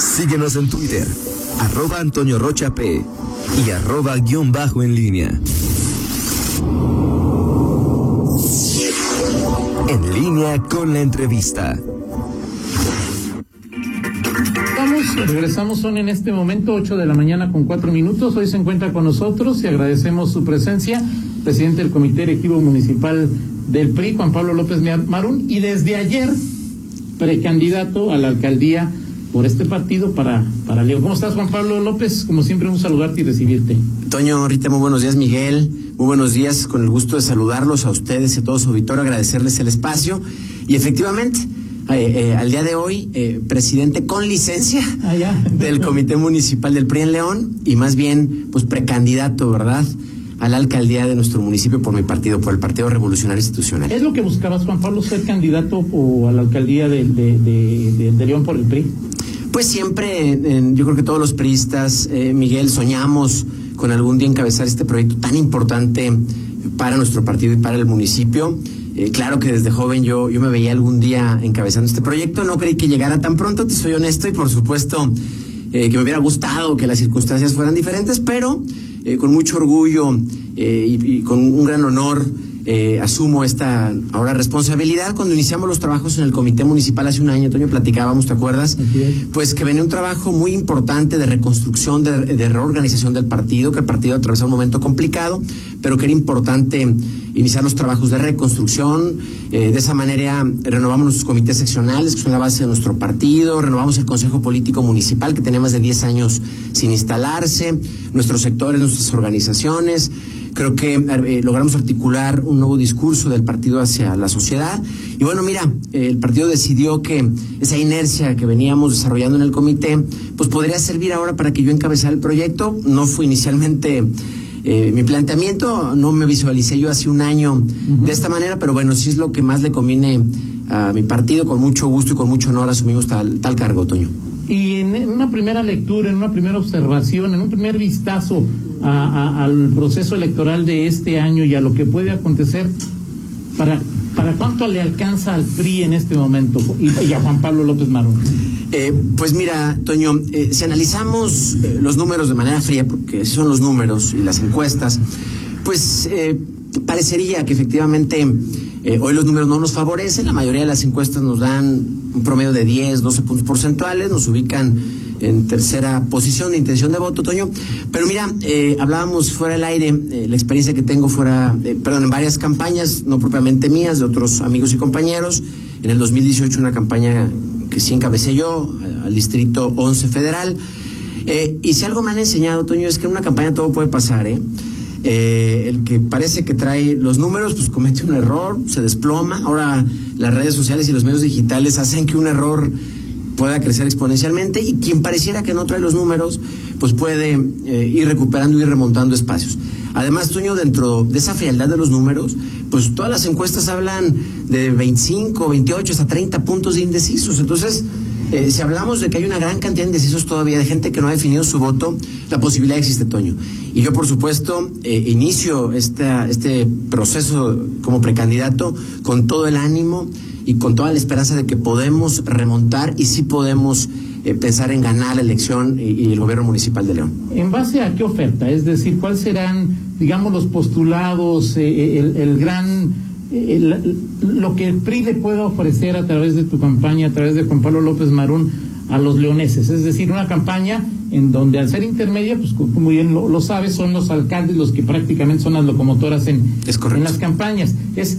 Síguenos en Twitter, arroba Antonio Rocha P y arroba guion bajo en línea. En línea con la entrevista. Vamos, regresamos, son en este momento 8 de la mañana con 4 minutos. Hoy se encuentra con nosotros y agradecemos su presencia, presidente del Comité Directivo Municipal del PRI, Juan Pablo López Marún, y desde ayer, precandidato a la alcaldía por este partido para, para Leo. ¿Cómo estás, Juan Pablo López? Como siempre, un saludarte y recibirte. Toño, Rita, muy buenos días, Miguel. Muy buenos días, con el gusto de saludarlos a ustedes y a todo su auditorio, agradecerles el espacio. Y efectivamente, eh, eh, al día de hoy, eh, presidente con licencia ah, del Comité Municipal del PRI en León y más bien, pues precandidato, ¿verdad? a la alcaldía de nuestro municipio por mi partido, por el Partido Revolucionario Institucional. ¿Es lo que buscabas, Juan Pablo, ser candidato o a la alcaldía de, de León por el PRI? Pues siempre, yo creo que todos los priistas, eh, Miguel, soñamos con algún día encabezar este proyecto tan importante para nuestro partido y para el municipio. Eh, claro que desde joven yo, yo me veía algún día encabezando este proyecto, no creí que llegara tan pronto, te soy honesto, y por supuesto eh, que me hubiera gustado que las circunstancias fueran diferentes, pero con mucho orgullo y, con un gran honor eh, asumo esta ahora responsabilidad. Cuando iniciamos los trabajos en el Comité Municipal hace un año, Antonio, platicábamos, ¿te acuerdas? Pues que venía un trabajo muy importante de reconstrucción, de, reorganización del partido, que el partido atravesaba un momento complicado, pero que era importante iniciar los trabajos de reconstrucción. Eh, de esa manera renovamos nuestros comités seccionales, que son la base de nuestro partido, renovamos el Consejo Político Municipal, que tenía más de 10 años sin instalarse, nuestros sectores, nuestras organizaciones. Creo que eh, logramos articular un nuevo discurso del partido hacia la sociedad. Y bueno, mira, el partido decidió que esa inercia que veníamos desarrollando en el comité, pues podría servir ahora para que yo encabezara el proyecto. No fue inicialmente eh, mi planteamiento, no me visualicé yo hace un año de esta manera, pero bueno, sí es lo que más le conviene a mi partido. Con mucho gusto y con mucho honor asumimos tal, tal cargo, Toño. Y en una primera lectura, en una primera observación, en un primer vistazo al proceso electoral de este año y a lo que puede acontecer, ¿para, para cuánto le alcanza al PRI en este momento y, a Juan Pablo López Marón? Eh, pues mira, Toño, eh, si analizamos eh, los números de manera fría, porque son los números y las encuestas, pues parecería que efectivamente hoy los números no nos favorecen, la mayoría de las encuestas nos dan un promedio de 10, 12 puntos porcentuales, nos ubican en tercera posición de intención de voto, Toño. Pero mira, eh, hablábamos fuera del aire, eh, la experiencia que tengo fuera, eh, perdón, en varias campañas, no propiamente mías, de otros amigos y compañeros. En el 2018 una campaña que sí encabecé yo, al Distrito 11 Federal. y si algo me han enseñado, Toño, es que en una campaña todo puede pasar, ¿eh? el que parece que trae los números, pues comete un error, se desploma. Ahora las redes sociales y los medios digitales hacen que un error pueda crecer exponencialmente y quien pareciera que no trae los números, pues puede eh, ir recuperando y remontando espacios. Además, Toño, dentro de esa frialdad de los números, pues todas las encuestas hablan de 25, 28, hasta 30 puntos de indecisos. Entonces, eh, si hablamos de que hay una gran cantidad de indecisos todavía, de gente que no ha definido su voto, la posibilidad existe, Toño. Y yo, por supuesto, eh, inicio esta, este proceso como precandidato con todo el ánimo y con toda la esperanza de que podemos remontar y sí podemos eh, pensar en ganar la elección y, el gobierno municipal de León. ¿En base a qué oferta? Es decir, ¿cuáles serán, digamos, los postulados, eh, eh, el, el, gran, lo que el PRI le pueda ofrecer a través de tu campaña, a través de Juan Pablo López Marún a los leoneses? Es decir, una campaña en donde al ser intermedia, pues como bien lo, sabes, son los alcaldes los que prácticamente son las locomotoras en, en las campañas. Es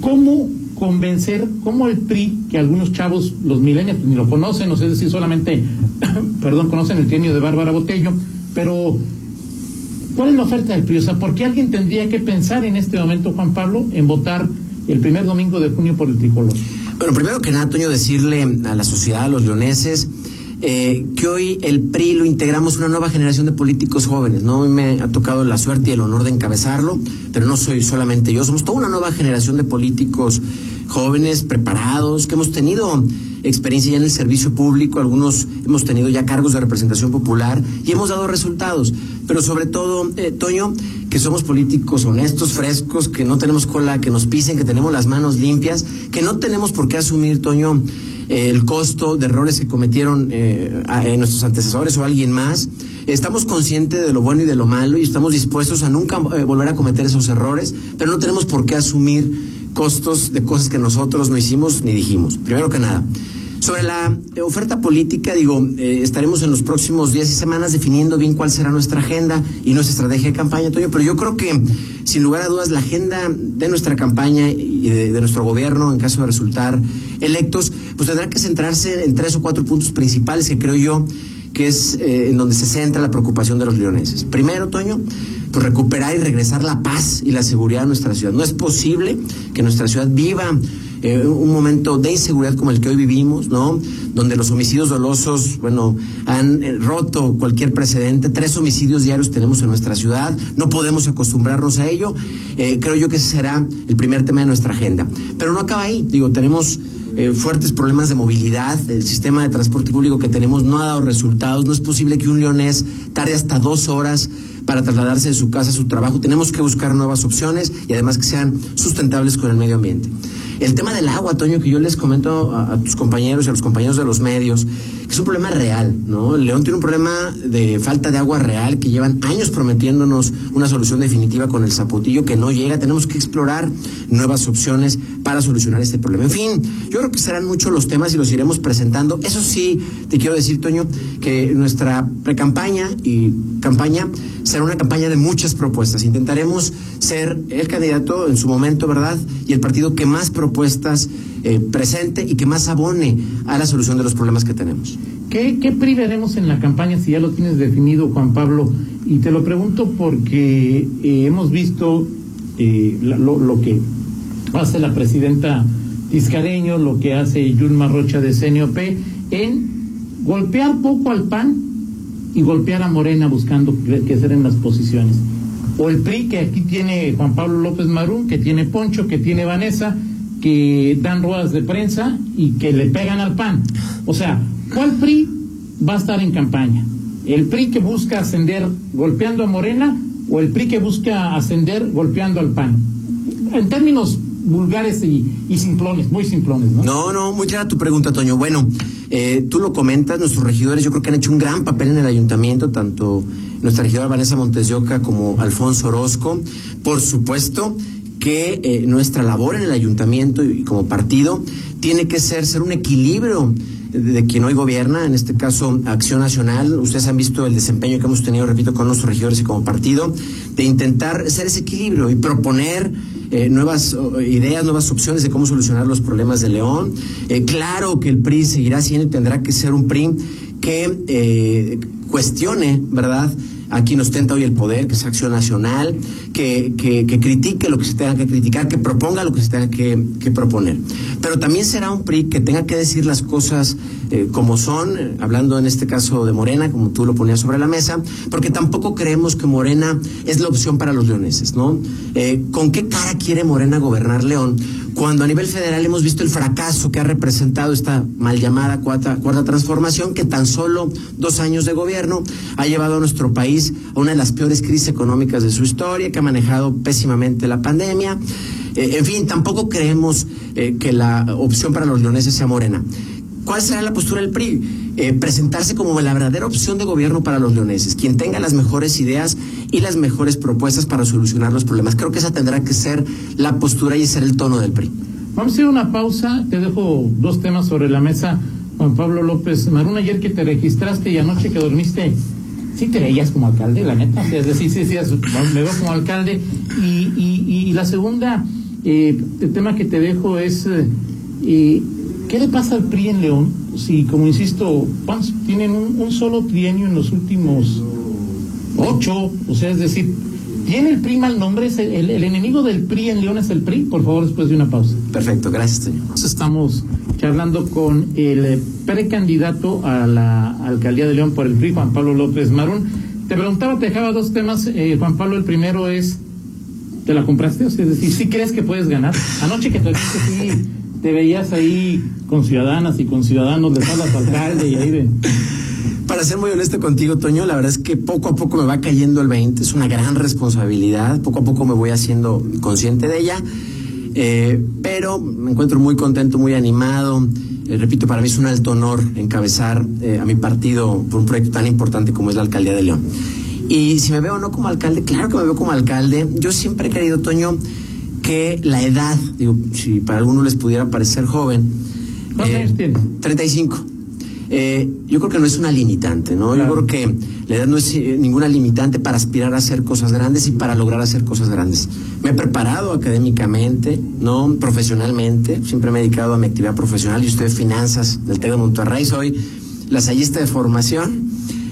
cómo convencer como el PRI, que algunos chavos, los milenios, ni lo conocen, no sé decir solamente, perdón, conocen el genio de Bárbara Botello, pero ¿cuál es la oferta del PRI? O sea, ¿por qué alguien tendría que pensar en este momento, Juan Pablo, en votar el primer domingo de junio por el tricolor? Bueno, primero que nada, Toño, decirle a la sociedad, a los leoneses, eh, que hoy el PRI lo integramos una nueva generación de políticos jóvenes, ¿no? Me ha tocado la suerte y el honor de encabezarlo, pero no soy solamente yo, somos toda una nueva generación de políticos jóvenes preparados, que hemos tenido experiencia ya en el servicio público, algunos hemos tenido ya cargos de representación popular y hemos dado resultados, pero sobre todo, eh, Toño, que somos políticos honestos, frescos, que no tenemos cola, que nos pisen, que tenemos las manos limpias, que no tenemos por qué asumir, Toño, eh, el costo de errores que cometieron eh, nuestros antecesores o alguien más. Estamos conscientes de lo bueno y de lo malo y estamos dispuestos a nunca volver a cometer esos errores, pero no tenemos por qué asumir costos de cosas que nosotros no hicimos ni dijimos. Primero que nada. Sobre la oferta política, digo, eh, estaremos en los próximos días y semanas definiendo bien cuál será nuestra agenda y nuestra estrategia de campaña, Toño, pero yo creo que, sin lugar a dudas, la agenda de nuestra campaña y de, nuestro gobierno, en caso de resultar electos, pues tendrá que centrarse en tres o cuatro puntos principales que creo yo que es eh, en donde se centra la preocupación de los leoneses. Primero, Toño, pues recuperar y regresar la paz y la seguridad a nuestra ciudad. No es posible que nuestra ciudad viva eh, un momento de inseguridad como el que hoy vivimos, ¿no? Donde los homicidios dolosos, bueno, han eh, roto cualquier precedente. Tres homicidios diarios tenemos en nuestra ciudad. No podemos acostumbrarnos a ello. Eh, creo yo que ese será el primer tema de nuestra agenda. Pero no acaba ahí. Digo, tenemos fuertes problemas de movilidad. El sistema de transporte público que tenemos no ha dado resultados. No es posible que un leonés tarde hasta dos horas para trasladarse de su casa a su trabajo. Tenemos que buscar nuevas opciones y además que sean sustentables con el medio ambiente. El tema del agua, Toño, que yo les comento a, tus compañeros y a los compañeros de los medios, que es un problema real, ¿no? El León tiene un problema de falta de agua real que llevan años prometiéndonos una solución definitiva con el zapotillo que no llega. Tenemos que explorar nuevas opciones para solucionar este problema. En fin, yo creo que serán muchos los temas y los iremos presentando. Eso sí, te quiero decir, Toño, que nuestra pre-campaña y campaña será una campaña de muchas propuestas. Intentaremos ser el candidato en su momento, ¿verdad? Y el partido que más propuestas eh, presente y que más abone a la solución de los problemas que tenemos. ¿Qué, qué PRI veremos en la campaña si ya lo tienes definido, Juan Pablo? Y te lo pregunto porque eh, hemos visto eh, lo, que hace la presidenta Tiscareño, lo que hace Yulma Rocha de CNOP, en golpear poco al PAN y golpear a Morena buscando que en las posiciones. O el PRI, que aquí tiene Juan Pablo López Marún, que tiene Poncho, que tiene Vanessa, que dan ruedas de prensa y que le pegan al PAN. O sea, ¿cuál PRI va a estar en campaña? ¿El PRI que busca ascender golpeando a Morena o el PRI que busca ascender golpeando al PAN? En términos vulgares y, simplones, muy simplones, ¿no? No, no, muy clara tu pregunta, Toño. Bueno, eh, tú lo comentas, nuestros regidores yo creo que han hecho un gran papel en el ayuntamiento, tanto nuestra regidora Vanessa Montes de Oca como Alfonso Orozco. Por supuesto que eh, nuestra labor en el ayuntamiento y como partido tiene que ser ser un equilibrio de quien hoy gobierna, en este caso Acción Nacional. Ustedes han visto el desempeño que hemos tenido, repito, con nuestros regidores y como partido, de intentar ser ese equilibrio y proponer eh, nuevas ideas, nuevas opciones de cómo solucionar los problemas de León. Eh, claro que el PRI seguirá siendo y tendrá que ser un PRI que eh, cuestione, ¿verdad? A quien ostenta hoy el poder, que es Acción Nacional, que, que, critique lo que se tenga que criticar, que proponga lo que se tenga que, que proponer. Pero también será un PRI que tenga que decir las cosas eh, como son, eh, hablando en este caso de Morena, como tú lo ponías sobre la mesa, porque tampoco creemos que Morena es la opción para los leoneses, ¿no? Eh, ¿Con qué cara quiere Morena gobernar León? Cuando a nivel federal hemos visto el fracaso que ha representado esta mal llamada cuarta, cuarta transformación, que tan solo dos años de gobierno ha llevado a nuestro país a una de las peores crisis económicas de su historia, que ha manejado pésimamente la pandemia. en fin, tampoco creemos que la opción para los leoneses sea Morena. ¿Cuál será la postura del PRI? Eh, presentarse como la verdadera opción de gobierno para los leoneses, quien tenga las mejores ideas y las mejores propuestas para solucionar los problemas. Creo que esa tendrá que ser la postura y ser el tono del PRI. Vamos a hacer una pausa. Te dejo dos temas sobre la mesa. Juan Pablo López Marún, ayer que te registraste y anoche que dormiste, sí te veías como alcalde, la neta. Es decir, sí, sí, me veo como alcalde. Y, la segunda, eh, tema que te dejo es... Eh, ¿Qué le pasa al PRI en León? Si, como insisto, tienen un, solo trienio en los últimos ocho, o sea, es decir, ¿tiene el PRI mal nombre? el, enemigo del PRI en León es el PRI? Por favor, después de una pausa. Perfecto, gracias, señor. Estamos charlando con el precandidato a la alcaldía de León por el PRI, Juan Pablo López Marún. Te preguntaba, te dejaba dos temas. Eh, Juan Pablo, el primero es, ¿te la compraste? O sea, es decir, ¿sí crees que puedes ganar? Anoche que te dijiste sí te veías ahí con ciudadanas y con ciudadanos, de hablas al alcalde y ahí de... Para ser muy honesto contigo, Toño, la verdad es que poco a poco me va cayendo el 20, es una gran responsabilidad, poco a poco me voy haciendo consciente de ella, eh, pero me encuentro muy contento, muy animado, Eh, repito, para mí es un alto honor encabezar eh, a mi partido por un proyecto tan importante como es la alcaldía de León. Y si me veo o no como alcalde, claro que me veo como alcalde. Yo siempre he querido, Toño, que la edad, digo, si para algunos les pudiera parecer joven. ¿Cuántos años tienes? 35. Eh, yo creo que no es una limitante, ¿no? Yo creo que la edad no es eh, ninguna limitante para aspirar a hacer cosas grandes y para lograr hacer cosas grandes. Me he preparado académicamente, ¿no? Profesionalmente, siempre me he dedicado a mi actividad profesional. Yo estudié finanzas del TEC de Monterrey, soy lasallista de formación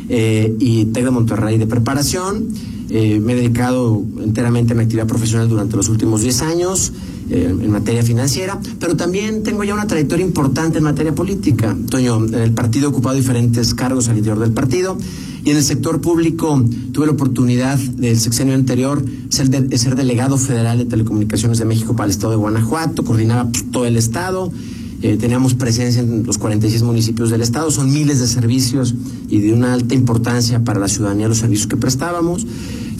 eh, y TEC de Monterrey de preparación. Eh, me he dedicado enteramente a mi actividad profesional durante los últimos 10 años eh, en materia financiera, pero también tengo ya una trayectoria importante en materia política. Toño, en el partido he ocupado diferentes cargos al interior del partido y en el sector público tuve la oportunidad del sexenio anterior ser, de, ser delegado federal de Telecomunicaciones de México para el estado de Guanajuato, coordinaba pues, todo el estado. Eh, teníamos presencia en los 46 municipios del estado, son miles de servicios y de una alta importancia para la ciudadanía los servicios que prestábamos.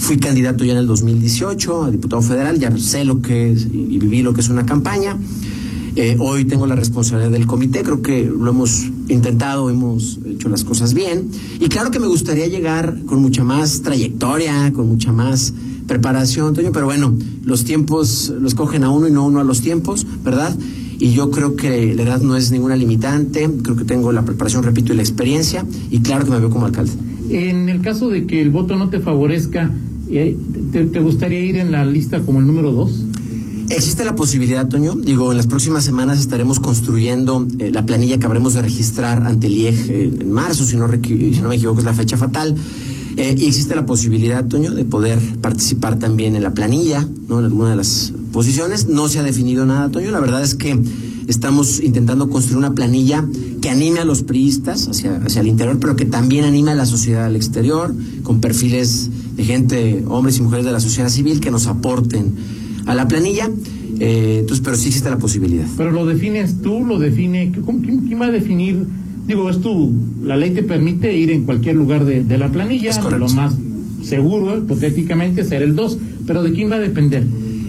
Fui candidato ya en el 2018 a diputado federal, ya sé lo que es y viví lo que es una campaña. Eh, hoy tengo la responsabilidad del comité, creo que lo hemos intentado, hemos hecho las cosas bien. Y claro que me gustaría llegar con mucha más trayectoria, con mucha más preparación, Toño, pero bueno, los tiempos los cogen a uno y no uno a los tiempos, ¿verdad? y yo creo que la edad no es ninguna limitante, creo que tengo la preparación, repito, y la experiencia, y claro que me veo como alcalde. En el caso de que el voto no te favorezca, ¿te, gustaría ir en la lista como el número dos? Existe la posibilidad, Toño. Digo, en las próximas semanas estaremos construyendo eh, la planilla que habremos de registrar ante el IEG eh, en marzo, si no, si no me equivoco, es la fecha fatal. Eh, y existe la posibilidad, Toño, de poder participar también en la planilla, ¿no? En alguna de las posiciones. No se ha definido nada, Toño. La verdad es que estamos intentando construir una planilla que anime a los priistas hacia, hacia el interior, pero que también anime a la sociedad al exterior, con perfiles de gente, hombres y mujeres de la sociedad civil, que nos aporten a la planilla. Eh, entonces, pero sí existe la posibilidad. Pero lo defines tú, lo define. ¿cómo, quién, quién, va a definir? Digo, es tú, la ley te permite ir en cualquier lugar de, de la planilla, lo más seguro, hipotéticamente, ser el 2, pero ¿de quién va a depender?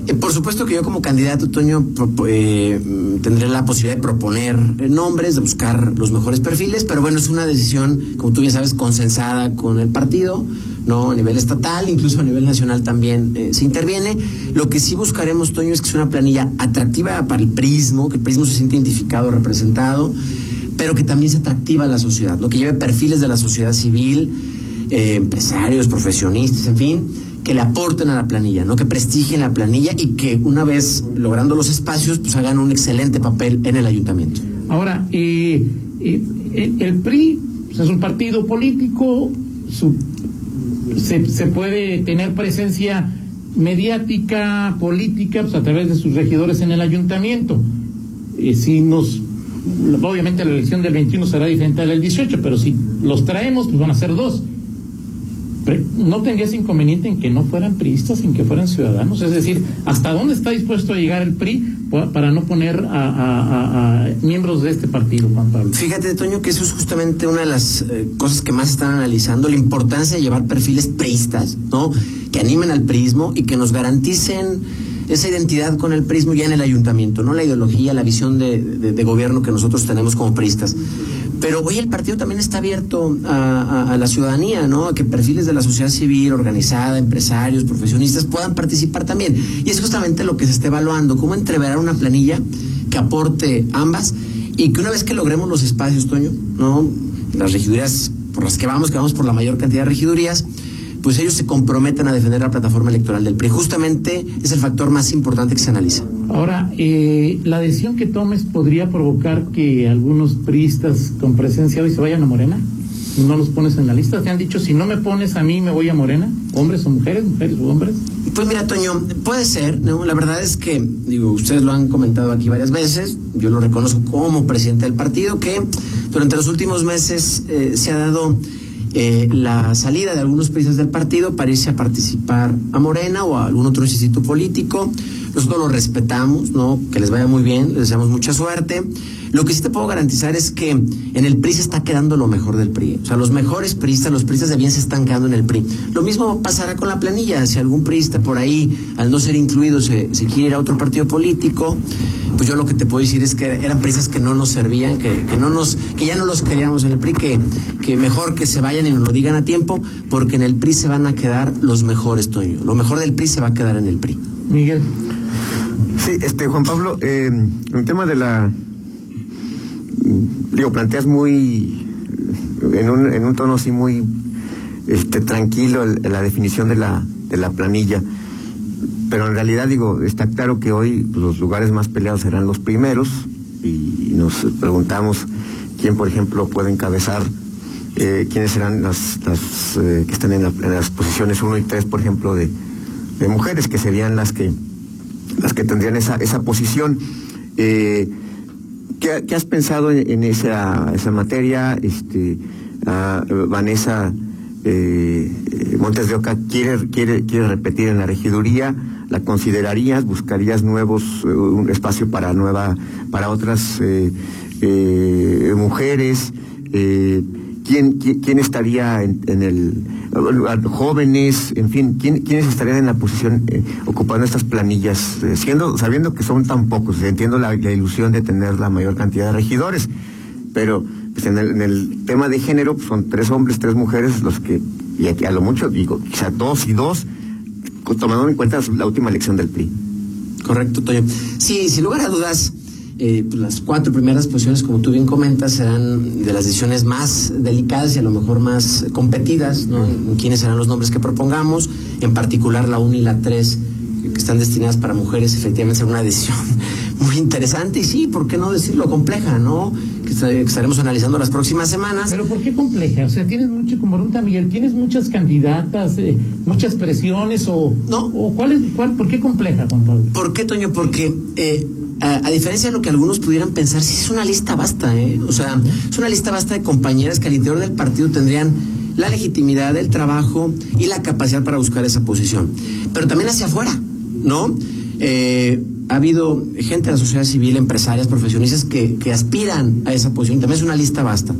Eh, por supuesto que yo como candidato, Toño, eh, tendré la posibilidad de proponer nombres, de buscar los mejores perfiles, pero bueno, es una decisión, como tú bien sabes, consensada con el partido, ¿no? A nivel estatal, incluso a nivel nacional también eh, se interviene. Lo que sí buscaremos, Toño, es que sea una planilla atractiva para el prismo, que el prismo se siente identificado, representado, pero que también sea atractiva a la sociedad, lo que lleve perfiles de la sociedad civil, eh, empresarios, profesionistas, en fin que le aporten a la planilla, ¿no? Que prestigien la planilla y que una vez logrando los espacios, pues hagan un excelente papel en el ayuntamiento. Ahora, eh, eh, el PRI es un partido político, su, se, se, puede tener presencia mediática, política, pues a través de sus regidores en el ayuntamiento. Eh, si nos, obviamente la elección del 21 será diferente a la del 18, pero si los traemos, pues van a ser dos no tendrías inconveniente en que no fueran priistas, en que fueran ciudadanos. Es decir, ¿hasta dónde está dispuesto a llegar el PRI para no poner a, miembros de este partido, Juan Pablo? Fíjate, Toño, que eso es justamente una de las eh, cosas que más están analizando, la importancia de llevar perfiles priistas, ¿no? Que animen al prismo y que nos garanticen esa identidad con el prismo ya en el ayuntamiento, no la ideología, la visión de, de gobierno que nosotros tenemos como priistas. Pero hoy el partido también está abierto a, la ciudadanía, ¿no? A que perfiles de la sociedad civil organizada, empresarios, profesionistas puedan participar también. Y es justamente lo que se está evaluando, cómo entreverar una planilla que aporte ambas y que una vez que logremos los espacios, Toño, ¿no? Las regidurías por las que vamos, que vamos por la mayor cantidad de regidurías, pues ellos se comprometen a defender la plataforma electoral del PRI. Justamente es el factor más importante que se analiza. Ahora, eh, la decisión que tomes podría provocar que algunos priistas con presencia hoy se vayan a Morena. No los pones en la lista, te han dicho, si no me pones a mí, me voy a Morena, hombres o mujeres, mujeres o hombres. Pues mira, Toño, puede ser, ¿no? La verdad es que, digo, ustedes lo han comentado aquí varias veces, yo lo reconozco como presidente del partido, que durante los últimos meses eh, se ha dado eh, la salida de algunos países del partido para irse a participar a Morena o a algún otro instituto político. Nosotros lo respetamos, ¿no? Que les vaya muy bien, les deseamos mucha suerte. Lo que sí te puedo garantizar es que en el PRI se está quedando lo mejor del PRI. O sea, los mejores priistas, los priistas de bien se están quedando en el PRI. Lo mismo pasará con la planilla. Si algún priista por ahí, al no ser incluido, se, quiere ir a otro partido político, pues yo lo que te puedo decir es que eran priistas que no nos servían, que, no nos, que ya no los queríamos en el PRI, que, que mejor que se vayan y nos lo digan a tiempo, porque en el PRI se van a quedar los mejores, Toño. Lo mejor del PRI se va a quedar en el PRI. Miguel. Sí, este Juan Pablo, eh, el tema de la digo, planteas muy, en un, tono así muy este, tranquilo la definición de la, de la planilla. Pero en realidad, digo, está claro que hoy pues, los lugares más peleados serán los primeros y nos preguntamos quién, por ejemplo, puede encabezar, eh, quiénes serán las, eh, que están en, las posiciones 1 y 3, por ejemplo, de, mujeres, que serían las que, las que tendrían esa, esa posición. Eh, ¿Qué, has pensado en, esa, esa, materia? Este, Vanessa eh, Montes de Oca quiere, quiere, quiere repetir en la regiduría. ¿La considerarías? ¿Buscarías nuevos, eh, un espacio para nueva, para otras mujeres? ¿Quién, quién, estaría en, el jóvenes, en fin, quiénes estarían en la posición eh, ocupando estas planillas, eh, siendo, sabiendo que son tan pocos, entiendo la, ilusión de tener la mayor cantidad de regidores, pero pues en, el, tema de género pues, son tres hombres, tres mujeres los que, y aquí a lo mucho digo, quizá dos y dos, tomando en cuenta la última elección del PRI. Correcto, Toño. Sí, sin lugar a dudas, eh, pues, las cuatro primeras posiciones, como tú bien comentas, serán de las decisiones más delicadas y a lo mejor más competidas, ¿no? ¿Quiénes serán los nombres que propongamos? En particular la 1 y la 3, que están destinadas para mujeres, efectivamente será una decisión muy interesante y sí, ¿por qué no decirlo? Compleja, ¿no? Que estaremos analizando las próximas semanas. Pero ¿por qué compleja? O sea, tienes mucho, como pregunta Miguel, tienes muchas candidatas, eh, muchas presiones o... No. O cuál es, cuál, ¿Por qué compleja, Juan Pablo? ¿Por qué, Toño? Porque... Eh, a, diferencia de lo que algunos pudieran pensar, sí es una lista basta, ¿eh? O sea, es una lista basta de compañeras que al interior del partido tendrían la legitimidad, el trabajo y la capacidad para buscar esa posición. Pero también hacia afuera, ¿no? Eh, ha habido gente de la sociedad civil, empresarias, profesionistas que, aspiran a esa posición. También es una lista basta.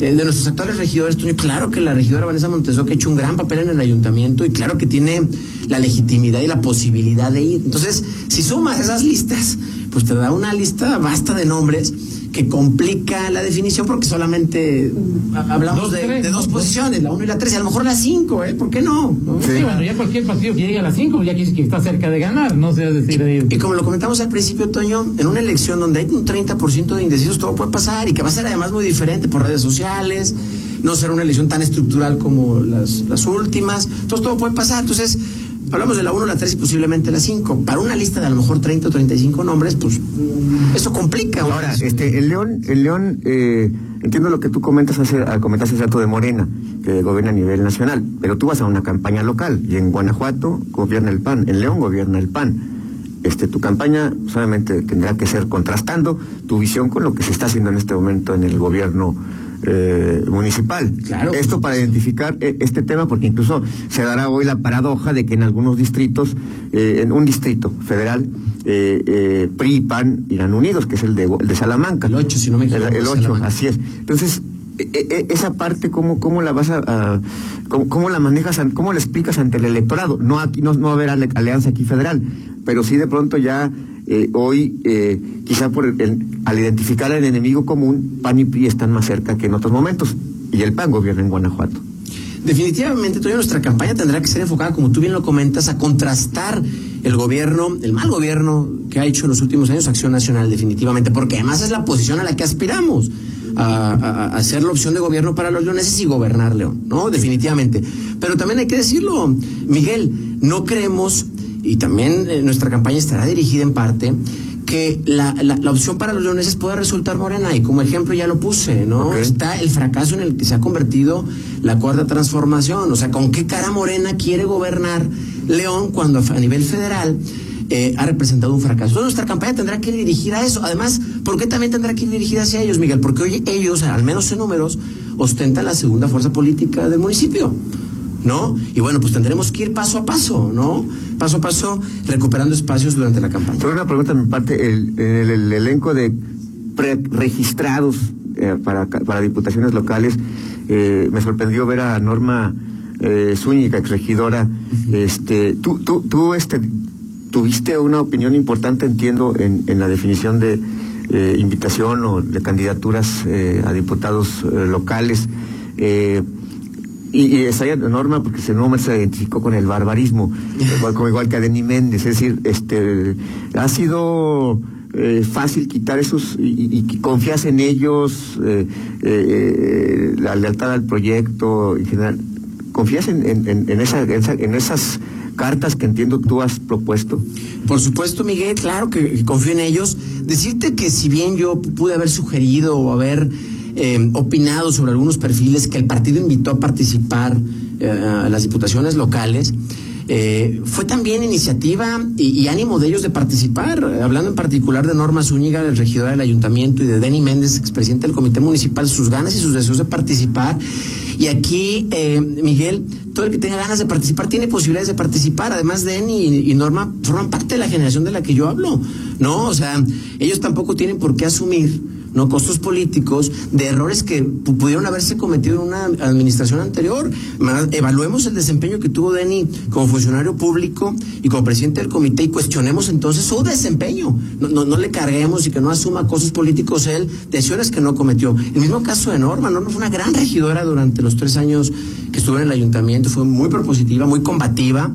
Eh, de nuestros actuales regidores, claro que la regidora Vanessa Monteso que ha hecho un gran papel en el ayuntamiento y claro que tiene la legitimidad y la posibilidad de ir. Entonces, si sumas esas listas, pues te da una lista basta de nombres que complica la definición porque solamente hablamos de, dos posiciones, la 1 y la 3, y a lo mejor la 5, ¿eh? ¿Por qué no? Sí. bueno, ya cualquier partido que llegue a la 5 ya que, que está cerca de ganar, no sé decir. Y, como lo comentamos al principio, Toño, en una elección donde hay un 30% de indecisos, todo puede pasar y que va a ser además muy diferente por redes sociales, no será una elección tan estructural como las, las últimas, entonces todo puede pasar. Entonces, hablamos de la 1, la 3 y posiblemente la 5. Para una lista de a lo mejor 30 o 35 nombres, pues eso complica. Ahora, este, el León, el León, eh, entiendo lo que tú comentas hace, ah, comentaste hace rato de Morena, que gobierna a nivel nacional, pero tú vas a una campaña local y en Guanajuato gobierna el PAN, en León gobierna el PAN. Este, tu campaña solamente tendrá que ser contrastando tu visión con lo que se está haciendo en este momento en el gobierno eh, municipal. Claro. Esto para identificar eh, este tema, porque incluso se dará hoy la paradoja de que en algunos distritos, eh, en un distrito federal, PRI y PAN irán unidos, que es el de, de Salamanca. El 8, si no me equivoco. El, 8, así es. Entonces, e, e, esa parte, ¿cómo, cómo la vas a, cómo, la manejas, cómo la explicas ante el electorado? No aquí no, no va a haber alianza aquí federal, pero sí de pronto ya eh, hoy, eh, quizá por al identificar al enemigo común, PAN y PRI están más cerca que en otros momentos. Y el PAN gobierna en Guanajuato. Definitivamente, toda nuestra campaña tendrá que ser enfocada, como tú bien lo comentas, a contrastar el gobierno, el mal gobierno que ha hecho en los últimos años Acción Nacional, definitivamente, porque además es la posición a la que aspiramos, a, a, ser la opción de gobierno para los leoneses y gobernar León, ¿no? Definitivamente. Pero también hay que decirlo, Miguel, no creemos y también eh, nuestra campaña estará dirigida en parte que la, la, opción para los leoneses puede resultar morena y como ejemplo ya lo puse, ¿no? Está el fracaso en el que se ha convertido la cuarta transformación, o sea, ¿con qué cara morena quiere gobernar León cuando a nivel federal eh, ha representado un fracaso? Entonces nuestra campaña tendrá que ir dirigida a eso. Además, ¿por qué también tendrá que ir dirigida hacia ellos, Miguel? Porque hoy ellos, al menos en números, ostentan la segunda fuerza política del municipio. ¿No? Y bueno, pues tendremos que ir paso a paso, ¿no? Paso a paso, recuperando espacios durante la campaña. Tengo una pregunta de mi parte. El, el, el elenco de registrados eh, para, para diputaciones locales, eh, me sorprendió ver a Norma eh, Zúñiga, exregidora. Este, tú, tú, tú este, tuviste una opinión importante, entiendo, en, en la definición de eh, invitación o de candidaturas eh, a diputados locales. Eh, y, y esa norma porque ese nombre se identificó con el barbarismo, igual, como igual que a Denny Méndez, es decir, este ha sido eh, fácil quitar esos y, confías en ellos, eh, eh, la lealtad al proyecto en general. ¿Confías en, en, en, esa, en, esa, en esas cartas que entiendo tú has propuesto? Por supuesto, Miguel, claro que confío en ellos. Decirte que si bien yo pude haber sugerido o haber eh, opinado sobre algunos perfiles que el partido invitó a participar eh, a las diputaciones locales, eh, fue también iniciativa y, ánimo de ellos de participar, hablando en particular de Norma Zúñiga, del regidor del ayuntamiento, y de Denny Méndez, expresidente del comité municipal, sus ganas y sus deseos de participar. Y aquí, eh, Miguel, todo el que tenga ganas de participar tiene posibilidades de participar. Además, Denny y Norma forman parte de la generación de la que yo hablo, ¿no? O sea, ellos tampoco tienen por qué asumir no costos políticos de errores que pudieron haberse cometido en una administración anterior. Evaluemos el desempeño que tuvo Denny como funcionario público y como presidente del comité y cuestionemos entonces su desempeño. No, no, no le carguemos y que no asuma costos políticos él de acciones que no cometió. El mismo caso de Norma. Norma fue una gran regidora durante los tres años que estuvo en el ayuntamiento. Fue muy propositiva, muy combativa.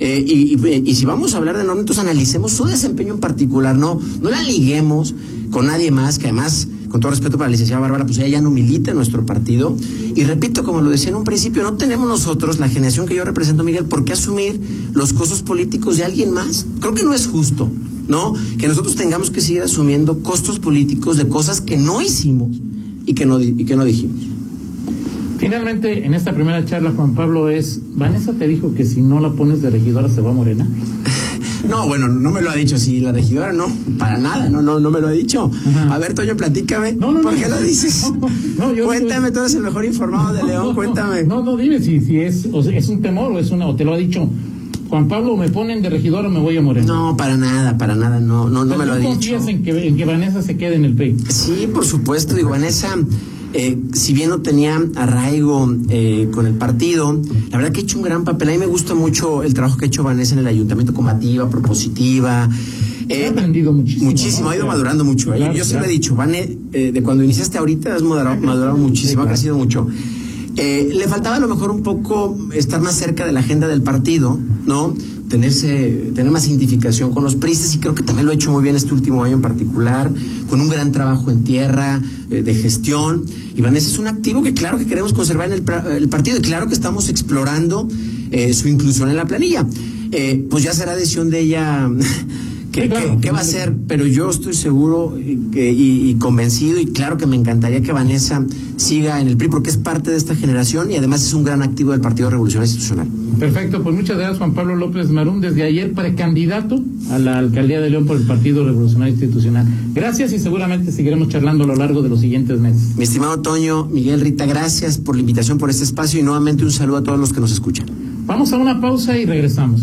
Eh, y, y, si vamos a hablar de Norma, entonces analicemos su desempeño en particular, no, no la liguemos con nadie más, que además, con todo respeto para la licenciada Bárbara, pues ella ya no milita en nuestro partido. Y repito, como lo decía en un principio, no tenemos nosotros, la generación que yo represento, Miguel, por qué asumir los costos políticos de alguien más. Creo que no es justo, ¿no? Que nosotros tengamos que seguir asumiendo costos políticos de cosas que no hicimos y que no, y que no dijimos. Finalmente, en esta primera charla, Juan Pablo, es, Vanessa te dijo que si no la pones de regidora se va a Morena. No, bueno, no me lo ha dicho así la regidora, no, para nada, no, no, no me lo ha dicho. Ajá. A ver, Toño, platícame. No, no, ¿Por no, qué lo dices? No, yo, cuéntame, tú eres el mejor informado de León, cuéntame. No, no, dime si, si es, o sea, es un temor o es una, o te lo ha dicho. Juan Pablo, ¿me ponen de regidor o me voy a Morena? No, para nada, para nada, no, no, no me lo ha dicho. confías en que, en que Vanessa se quede en el PEI? Sí, por supuesto, digo, Vanessa eh, si bien no tenía arraigo eh, con el partido, la verdad que ha hecho un gran papel. A mí me gusta mucho el trabajo que ha hecho Vanessa en el ayuntamiento, combativa, propositiva. Eh, ha aprendido muchísimo. Muchísimo, ¿no? ha ido claro. madurando mucho. Claro, yo siempre claro. he dicho, Vane, eh, de cuando iniciaste ahorita has madurado, madurado muchísimo, ha crecido mucho. Eh, le faltaba a lo mejor un poco estar más cerca de la agenda del partido, ¿no? Tenerse, tener más identificación con los pristas y creo que también lo ha hecho muy bien este último año en particular, con un gran trabajo en tierra, eh, de gestión. Y Vanessa es un activo que claro que queremos conservar en el, el partido y claro que estamos explorando eh, su inclusión en la planilla. Eh, pues ya será decisión de ella ¿Qué, sí, claro, ¿qué, ¿qué va a hacer? Pero yo estoy seguro que, y, y, convencido y claro que me encantaría que Vanessa siga en el PRI porque es parte de esta generación y además es un gran activo del Partido Revolucionario Institucional. Perfecto, pues muchas gracias Juan Pablo López Marún, desde ayer precandidato a la alcaldía de León por el Partido Revolucionario Institucional. Gracias y seguramente seguiremos charlando a lo largo de los siguientes meses. Mi estimado Toño, Miguel Rita, gracias por la invitación, por este espacio y nuevamente un saludo a todos los que nos escuchan. Vamos a una pausa y regresamos.